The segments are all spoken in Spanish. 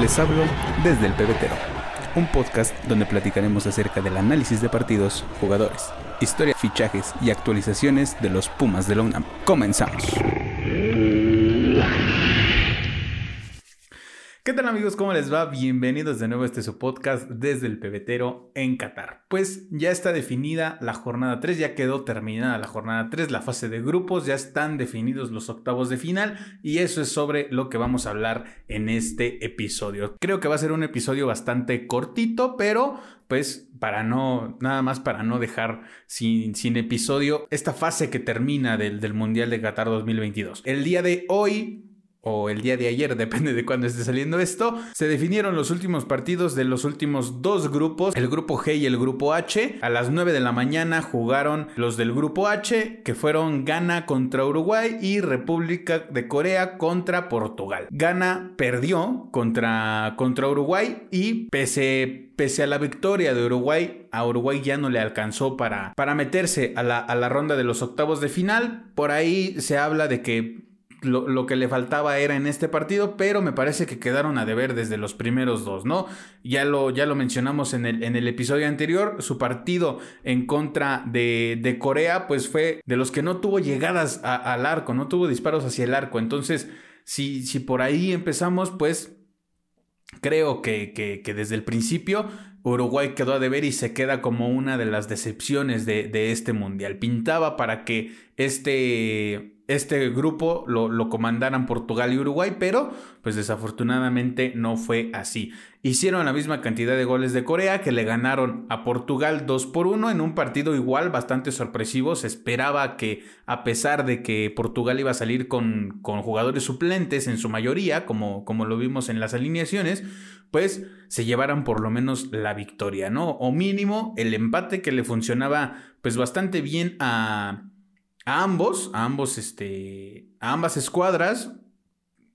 Les hablo desde el pebetero, un podcast donde platicaremos acerca del análisis de partidos, jugadores, historia, fichajes y actualizaciones de los Pumas de la UNAM. Comenzamos. ¿Qué tal amigos? ¿Cómo les va? Bienvenidos de nuevo a este su podcast desde el pebetero en Qatar. Pues ya está definida la jornada 3, ya quedó terminada la jornada 3, la fase de grupos, ya están definidos los octavos de final y eso es sobre lo que vamos a hablar en este episodio. Creo que va a ser un episodio bastante cortito, pero pues para no, nada más para no dejar sin, sin episodio esta fase que termina del, del Mundial de Qatar 2022. El día de hoy o el día de ayer, depende de cuándo esté saliendo esto, se definieron los últimos partidos de los últimos dos grupos, el grupo G y el grupo H. A las 9 de la mañana jugaron los del grupo H, que fueron Ghana contra Uruguay y República de Corea contra Portugal. Ghana perdió contra, contra Uruguay y pese pese a la victoria de Uruguay, a Uruguay ya no le alcanzó para, para meterse a la, a la ronda de los octavos de final. Por ahí se habla de que lo, que le faltaba era en este partido, pero me parece que quedaron a deber desde los primeros dos, ¿no? Ya lo, ya lo mencionamos en el, en el episodio anterior, su partido en contra de, de Corea, pues fue de los que no tuvo llegadas al arco, no tuvo disparos hacia el arco, entonces, si, si por ahí empezamos, pues creo que, que, que desde el principio Uruguay quedó a deber y se queda como una de las decepciones de, de este mundial. Pintaba para que este este grupo lo, lo, comandaran Portugal y Uruguay, pero pues desafortunadamente no fue así. Hicieron la misma cantidad de goles de Corea que le ganaron a Portugal 2 por 1 en un partido igual bastante sorpresivo. Se esperaba que a pesar de que Portugal iba a salir con, con jugadores suplentes en su mayoría, como, como lo vimos en las alineaciones, pues se llevaran por lo menos la victoria, ¿no? O mínimo el empate que le funcionaba pues bastante bien a a ambos, a ambos, este, a ambas escuadras,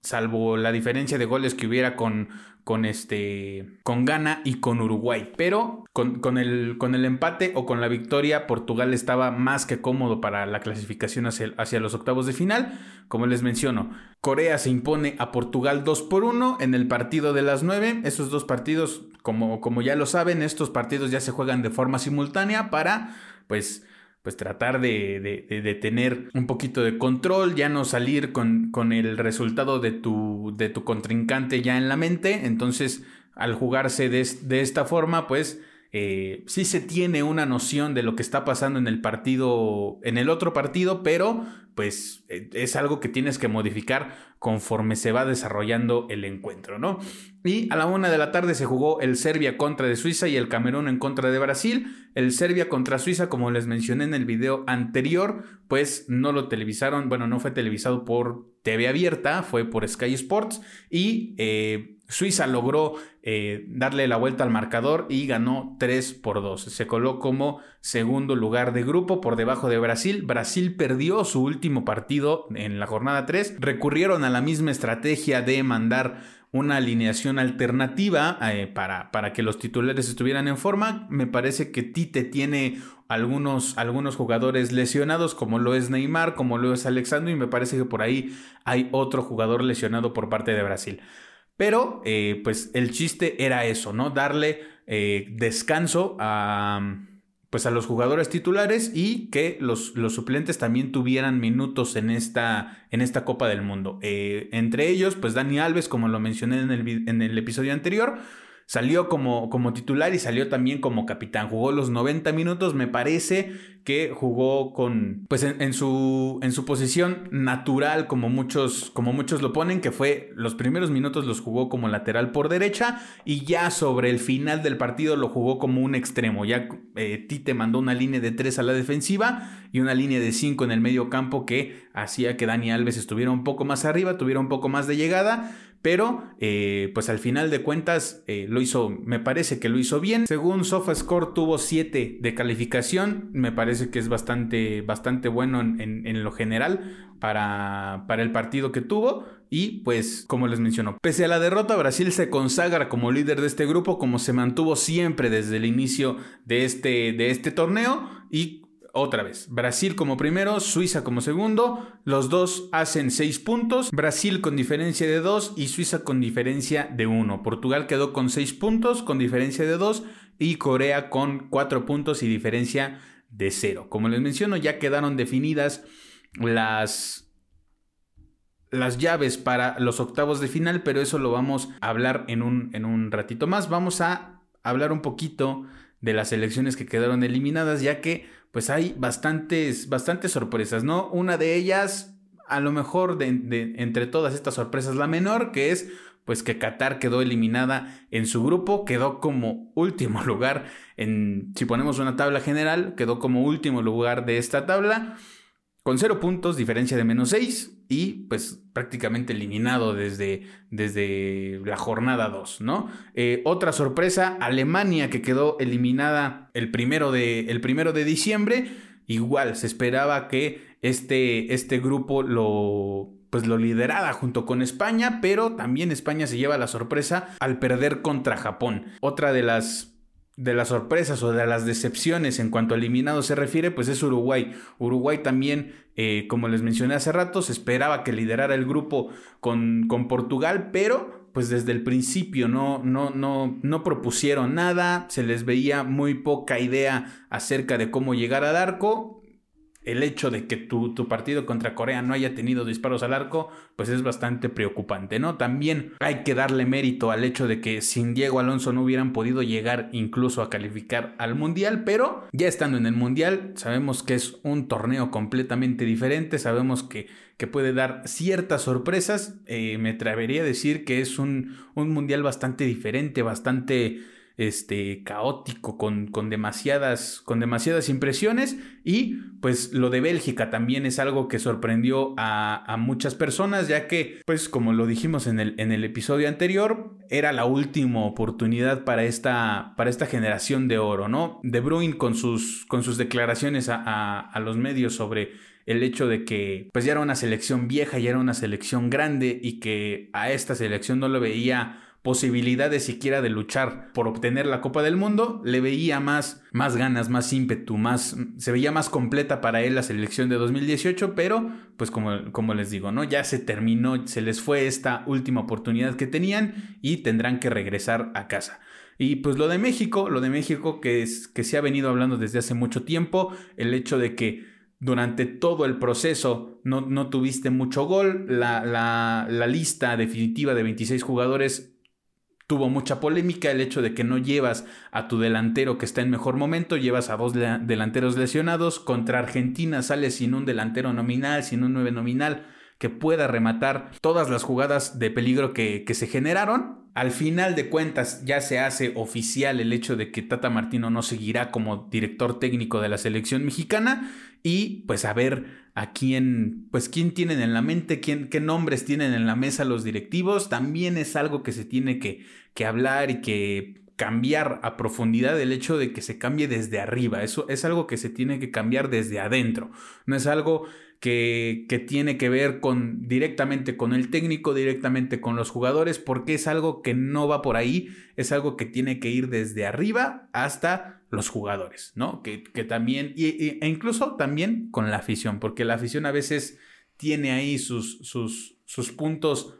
salvo la diferencia de goles que hubiera con, con este, con Ghana y con Uruguay. Pero con, el, con el empate o con la victoria, Portugal estaba más que cómodo para la clasificación hacia, hacia los octavos de final. Como les menciono, Corea se impone a Portugal 2 por 1 en el partido de las 9. Esos dos partidos, como, como ya lo saben, estos partidos ya se juegan de forma simultánea para, pues, pues tratar de, de, tener un poquito de control, ya no salir con, con el resultado de tu, de tu contrincante ya en la mente. Entonces, al jugarse de, de esta forma, pues eh, sí se tiene una noción de lo que está pasando en el partido, en el otro partido, pero pues eh, es algo que tienes que modificar conforme se va desarrollando el encuentro, ¿no? Y a la una de la tarde se jugó el Serbia contra de Suiza y el Camerún en contra de Brasil. El Serbia contra Suiza, como les mencioné en el video anterior, pues no lo televisaron, bueno, no fue televisado por TV abierta, fue por Sky Sports y eh, Suiza logró eh, darle la vuelta al marcador y ganó 3 por 2. Se coló como segundo lugar de grupo por debajo de Brasil. Brasil perdió su último partido en la jornada 3. Recurrieron a la misma estrategia de mandar una alineación alternativa eh, para, para, que los titulares estuvieran en forma. Me parece que Tite tiene algunos, algunos jugadores lesionados, como lo es Neymar, como lo es Alexandro, y me parece que por ahí hay otro jugador lesionado por parte de Brasil. Pero, eh, pues el chiste era eso, ¿no? Darle eh, descanso a, pues a los jugadores titulares y que los, los, suplentes también tuvieran minutos en esta, en esta Copa del Mundo. Eh, entre ellos, pues Dani Alves, como lo mencioné en el, en el episodio anterior, Salió como, como titular y salió también como capitán. Jugó los 90 minutos, me parece que jugó con, pues en, su, en su posición natural, como muchos, como muchos lo ponen, que fue los primeros minutos los jugó como lateral por derecha y ya sobre el final del partido lo jugó como un extremo. Ya eh, Tite mandó una línea de 3 a la defensiva y una línea de 5 en el medio campo que hacía que Dani Alves estuviera un poco más arriba, tuviera un poco más de llegada pero eh, pues al final de cuentas eh, lo hizo, me parece que lo hizo bien. Según SofaScore tuvo 7 de calificación, me parece que es bastante, bastante bueno en, lo general para, para el partido que tuvo. Y pues, como les menciono, pese a la derrota, Brasil se consagra como líder de este grupo, como se mantuvo siempre desde el inicio de este, de este torneo. Otra vez, Brasil como primero, Suiza como segundo, los dos hacen 6 puntos, Brasil con diferencia de 2 y Suiza con diferencia de 1. Portugal quedó con 6 puntos con diferencia de 2 y Corea con 4 puntos y diferencia de 0. Como les menciono, ya quedaron definidas las las llaves para los octavos de final, pero eso lo vamos a hablar en un, en un ratito más. Vamos a hablar un poquito de las elecciones que quedaron eliminadas, ya que pues hay bastantes, bastantes sorpresas, ¿no? Una de ellas, a lo mejor de, entre todas estas sorpresas, la menor, que es pues que Qatar quedó eliminada en su grupo, quedó como último lugar en, si ponemos una tabla general, quedó como último lugar de esta tabla con cero puntos, diferencia de menos 6 y pues prácticamente eliminado desde, desde la jornada 2, ¿no? Eh, otra sorpresa, Alemania que quedó eliminada el primero, de, el primero de diciembre, igual se esperaba que este, este grupo lo pues lo liderara junto con España, pero también España se lleva la sorpresa al perder contra Japón. Otra de las de las sorpresas o de las decepciones en cuanto a eliminados se refiere, pues es Uruguay. Uruguay también, eh, como les mencioné hace rato, se esperaba que liderara el grupo con, con Portugal, pero pues desde el principio no, no, no, no propusieron nada, se les veía muy poca idea acerca de cómo llegar al arco el hecho de que tu, partido contra Corea no haya tenido disparos al arco, pues es bastante preocupante, ¿no? También hay que darle mérito al hecho de que sin Diego Alonso no hubieran podido llegar incluso a calificar al Mundial, pero ya estando en el Mundial, sabemos que es un torneo completamente diferente, sabemos que, que puede dar ciertas sorpresas, eh, me atrevería a decir que es un, un Mundial bastante diferente, bastante este, caótico, con, con, demasiadas, con demasiadas impresiones. Y pues lo de Bélgica también es algo que sorprendió a, muchas personas, ya que, pues como lo dijimos en el, en el episodio anterior, era la última oportunidad para esta, para esta generación de oro, ¿no? De Bruyne con sus, con sus declaraciones a, a los medios sobre el hecho de que pues ya era una selección vieja, ya era una selección grande y que a esta selección no lo veía posibilidades siquiera de luchar por obtener la Copa del Mundo, le veía más, más ganas, más ímpetu, más, se veía más completa para él la selección de 2018, pero pues como, como les digo, ¿no? Ya se terminó, se les fue esta última oportunidad que tenían y tendrán que regresar a casa. Y pues lo de México, lo de México que, es, que se ha venido hablando desde hace mucho tiempo, el hecho de que durante todo el proceso no, no tuviste mucho gol, la, la, la lista definitiva de 26 jugadores Tuvo mucha polémica el hecho de que no llevas a tu delantero que está en mejor momento, llevas a dos delanteros lesionados. Contra Argentina sales sin un delantero nominal, sin un nueve nominal que pueda rematar todas las jugadas de peligro que, que, se generaron. Al final de cuentas ya se hace oficial el hecho de que Tata Martino no seguirá como director técnico de la selección mexicana y pues a ver a quién, pues quién tienen en la mente, quién, qué nombres tienen en la mesa los directivos, también es algo que se tiene que, que hablar y que cambiar a profundidad el hecho de que se cambie desde arriba. Eso es algo que se tiene que cambiar desde adentro. No es algo que, que, tiene que ver con directamente con el técnico, directamente con los jugadores, porque es algo que no va por ahí, es algo que tiene que ir desde arriba hasta los jugadores, ¿no? Que, también, y, e incluso también con la afición, porque la afición a veces tiene ahí sus, sus, sus puntos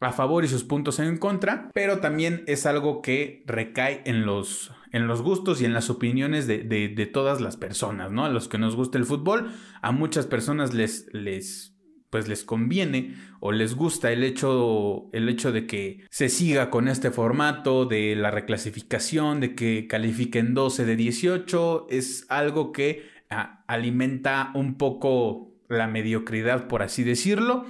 a favor y sus puntos en contra, pero también es algo que recae en los, en los gustos y en las opiniones de, de, todas las personas, ¿no? A los que nos gusta el fútbol, a muchas personas les, les pues les conviene o les gusta el hecho, el hecho de que se siga con este formato de la reclasificación, de que califiquen 12 de 18, es algo que alimenta un poco la mediocridad, por así decirlo.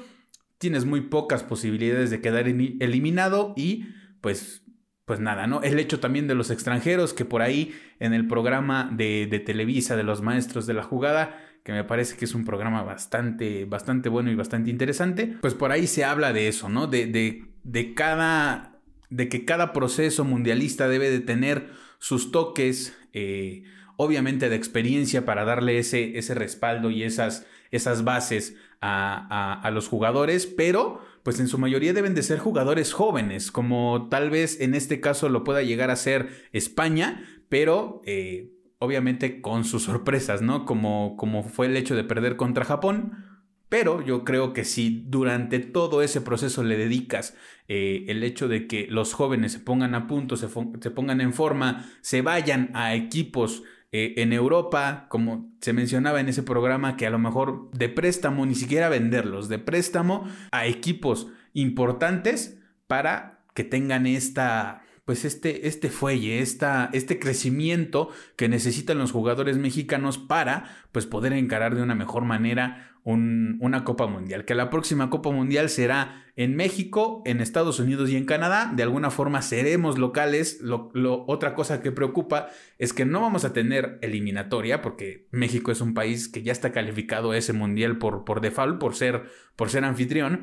Tienes muy pocas posibilidades de quedar eliminado y pues pues nada, ¿no? El hecho también de los extranjeros, que por ahí en el programa de, de Televisa de los maestros de la jugada, que me parece que es un programa bastante, bastante bueno y bastante interesante, pues por ahí se habla de eso, ¿no? De, de, de cada, de que cada proceso mundialista debe de tener sus toques, eh, obviamente de experiencia para darle ese, ese respaldo y esas, esas bases a, a, los jugadores, pero pues en su mayoría deben de ser jugadores jóvenes, como tal vez en este caso lo pueda llegar a ser España, pero... Eh, obviamente con sus sorpresas, ¿no? Como, como fue el hecho de perder contra Japón. Pero yo creo que si durante todo ese proceso le dedicas eh, el hecho de que los jóvenes se pongan a punto, se, pongan en forma, se vayan a equipos eh, en Europa, como se mencionaba en ese programa, que a lo mejor de préstamo, ni siquiera venderlos, de préstamo a equipos importantes para que tengan esta pues este, este fuelle, esta, este crecimiento que necesitan los jugadores mexicanos para pues poder encarar de una mejor manera una Copa Mundial. Que la próxima Copa Mundial será en México, en Estados Unidos y en Canadá. De alguna forma seremos locales. Lo, otra cosa que preocupa es que no vamos a tener eliminatoria porque México es un país que ya está calificado a ese Mundial por, por default, por ser, por ser anfitrión.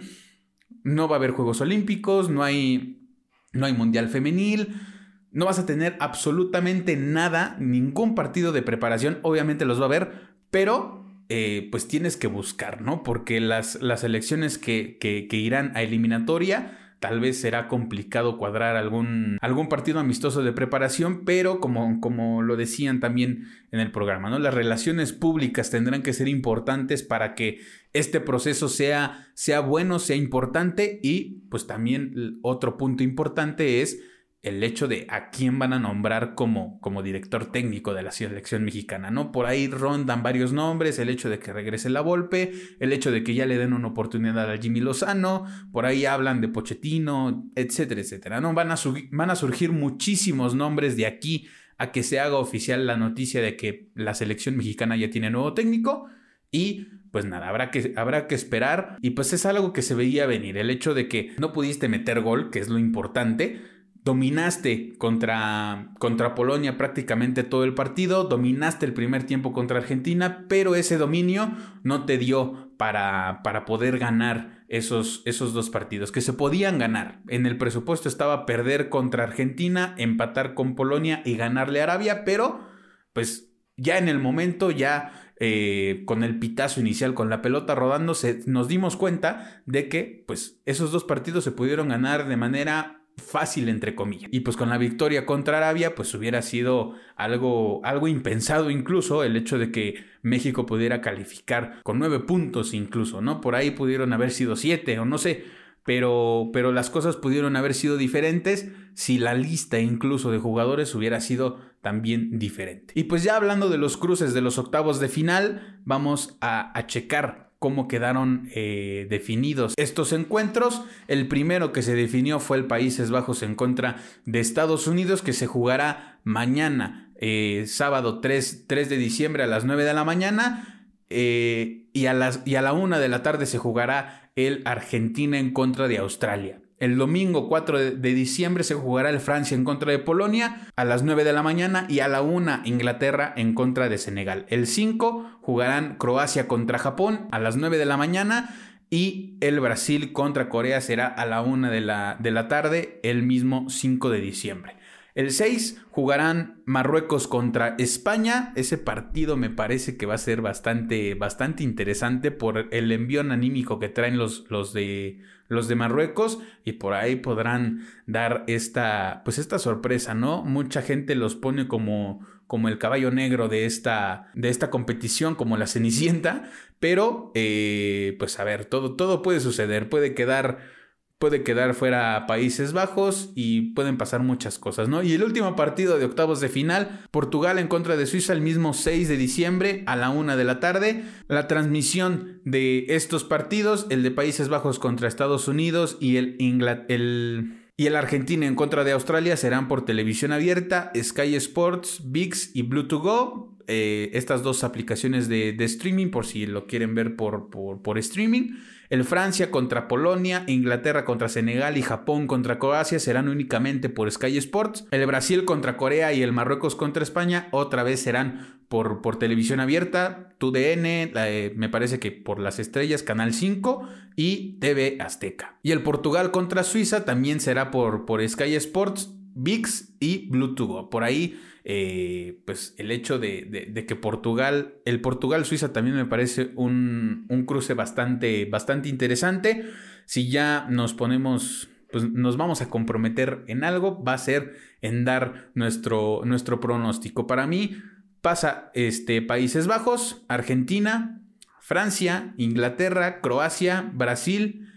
No va a haber Juegos Olímpicos, no hay no hay mundial femenil, no vas a tener absolutamente nada, ningún partido de preparación, obviamente los va a haber, pero eh, pues tienes que buscar, ¿no? Porque las, las elecciones que, que, que irán a eliminatoria Tal vez será complicado cuadrar algún, algún partido amistoso de preparación, pero como, como lo decían también en el programa, ¿no? Las relaciones públicas tendrán que ser importantes para que este proceso sea, sea bueno, sea importante y pues también otro punto importante es el hecho de a quién van a nombrar como, como director técnico de la selección mexicana, ¿no? Por ahí rondan varios nombres, el hecho de que regrese la Volpe, el hecho de que ya le den una oportunidad a Jimmy Lozano, por ahí hablan de Pochettino, etcétera, etcétera, ¿no? Van a, van a surgir muchísimos nombres de aquí a que se haga oficial la noticia de que la selección mexicana ya tiene nuevo técnico y pues nada, habrá que, habrá que esperar y pues es algo que se veía venir, el hecho de que no pudiste meter gol, que es lo importante, dominaste contra, contra Polonia prácticamente todo el partido, dominaste el primer tiempo contra Argentina, pero ese dominio no te dio para, para poder ganar esos, esos dos partidos, que se podían ganar. En el presupuesto estaba perder contra Argentina, empatar con Polonia y ganarle a Arabia, pero pues ya en el momento, ya eh, con el pitazo inicial, con la pelota rodando, nos dimos cuenta de que pues esos dos partidos se pudieron ganar de manera fácil entre comillas. Y pues con la victoria contra Arabia pues hubiera sido algo, algo impensado incluso el hecho de que México pudiera calificar con nueve puntos incluso, ¿no? Por ahí pudieron haber sido siete o no sé. Pero, pero las cosas pudieron haber sido diferentes si la lista incluso de jugadores hubiera sido también diferente. Y pues ya hablando de los cruces de los octavos de final, vamos a, a checar cómo quedaron eh, definidos estos encuentros. El primero que se definió fue el Países Bajos en contra de Estados Unidos, que se jugará mañana, eh, sábado 3, 3, de diciembre a las 9 de la mañana. Eh, y, a las, y a la 1 de la tarde se jugará el Argentina en contra de Australia. El domingo 4 de diciembre se jugará el Francia en contra de Polonia a las 9 de la mañana y a la 1 Inglaterra en contra de Senegal. El 5 jugarán Croacia contra Japón a las 9 de la mañana y el Brasil contra Corea será a la 1 de la, de la tarde el mismo 5 de diciembre. El 6 jugarán Marruecos contra España. Ese partido me parece que va a ser bastante, bastante interesante por el envión anímico que traen los, los, de, los de Marruecos y por ahí podrán dar esta, pues esta sorpresa, ¿no? Mucha gente los pone como, como el caballo negro de esta, de esta competición, como la Cenicienta, pero eh, pues a ver, todo, todo puede suceder, puede quedar puede quedar fuera Países Bajos y pueden pasar muchas cosas, ¿no? Y el último partido de octavos de final, Portugal en contra de Suiza el mismo 6 de diciembre a la 1 de la tarde. La transmisión de estos partidos, el de Países Bajos contra Estados Unidos y el, el y el Argentina en contra de Australia serán por televisión abierta, Sky Sports, VIX y Blue2Go. Eh, estas dos aplicaciones de, streaming por si lo quieren ver por, por, streaming. El Francia contra Polonia, Inglaterra contra Senegal y Japón contra Croacia serán únicamente por Sky Sports. El Brasil contra Corea y el Marruecos contra España otra vez serán por, por televisión abierta, TUDN, eh, me parece que por las estrellas, Canal 5 y TV Azteca. Y el Portugal contra Suiza también será por, por Sky Sports, VIX y Bluetooth. Por ahí eh, pues el hecho de, que Portugal, el Portugal-Suiza también me parece un, cruce bastante, bastante interesante. Si ya nos ponemos, pues nos vamos a comprometer en algo, va a ser en dar nuestro, nuestro pronóstico. Para mí, pasa este, Países Bajos, Argentina, Francia, Inglaterra, Croacia, Brasil.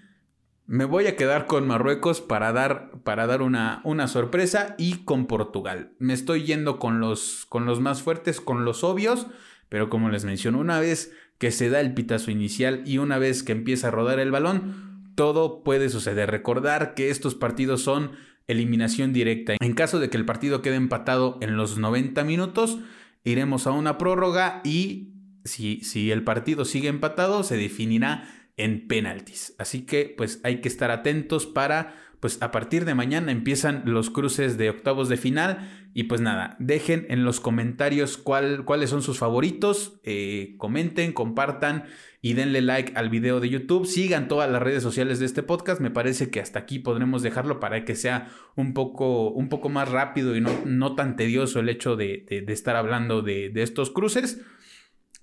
Me voy a quedar con Marruecos para dar, para dar una, una, sorpresa y con Portugal. Me estoy yendo con los, con los más fuertes, con los obvios, pero como les menciono, una vez que se da el pitazo inicial y una vez que empieza a rodar el balón, todo puede suceder. Recordar que estos partidos son eliminación directa. En caso de que el partido quede empatado en los 90 minutos, iremos a una prórroga y si, si el partido sigue empatado, se definirá en penaltis. Así que pues hay que estar atentos para pues a partir de mañana empiezan los cruces de octavos de final y pues nada, dejen en los comentarios cuál, cuáles son sus favoritos, eh, comenten, compartan y denle like al video de YouTube, sigan todas las redes sociales de este podcast, me parece que hasta aquí podremos dejarlo para que sea un poco, un poco más rápido y no, no tan tedioso el hecho de, estar hablando de, de estos cruces.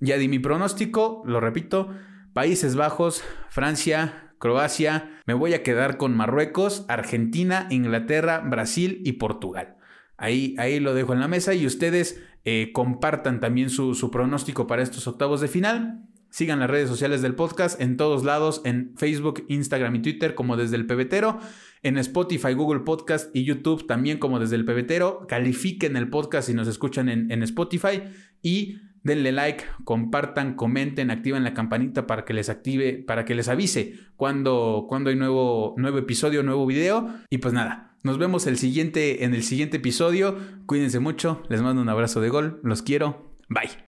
Ya di mi pronóstico, lo repito, Países Bajos, Francia, Croacia, me voy a quedar con Marruecos, Argentina, Inglaterra, Brasil y Portugal. Ahí, ahí lo dejo en la mesa y ustedes eh, compartan también su, pronóstico para estos octavos de final. Sigan las redes sociales del podcast en todos lados, en Facebook, Instagram y Twitter como desde el pebetero, en Spotify, Google Podcast y YouTube también como desde el pebetero. Califiquen el podcast si nos escuchan en, en Spotify y denle like, compartan, comenten, activen la campanita para que les active, para que les avise cuando, cuando hay nuevo, nuevo episodio, nuevo video. Y pues nada, nos vemos el siguiente, en el siguiente episodio. Cuídense mucho, les mando un abrazo de gol, los quiero, bye.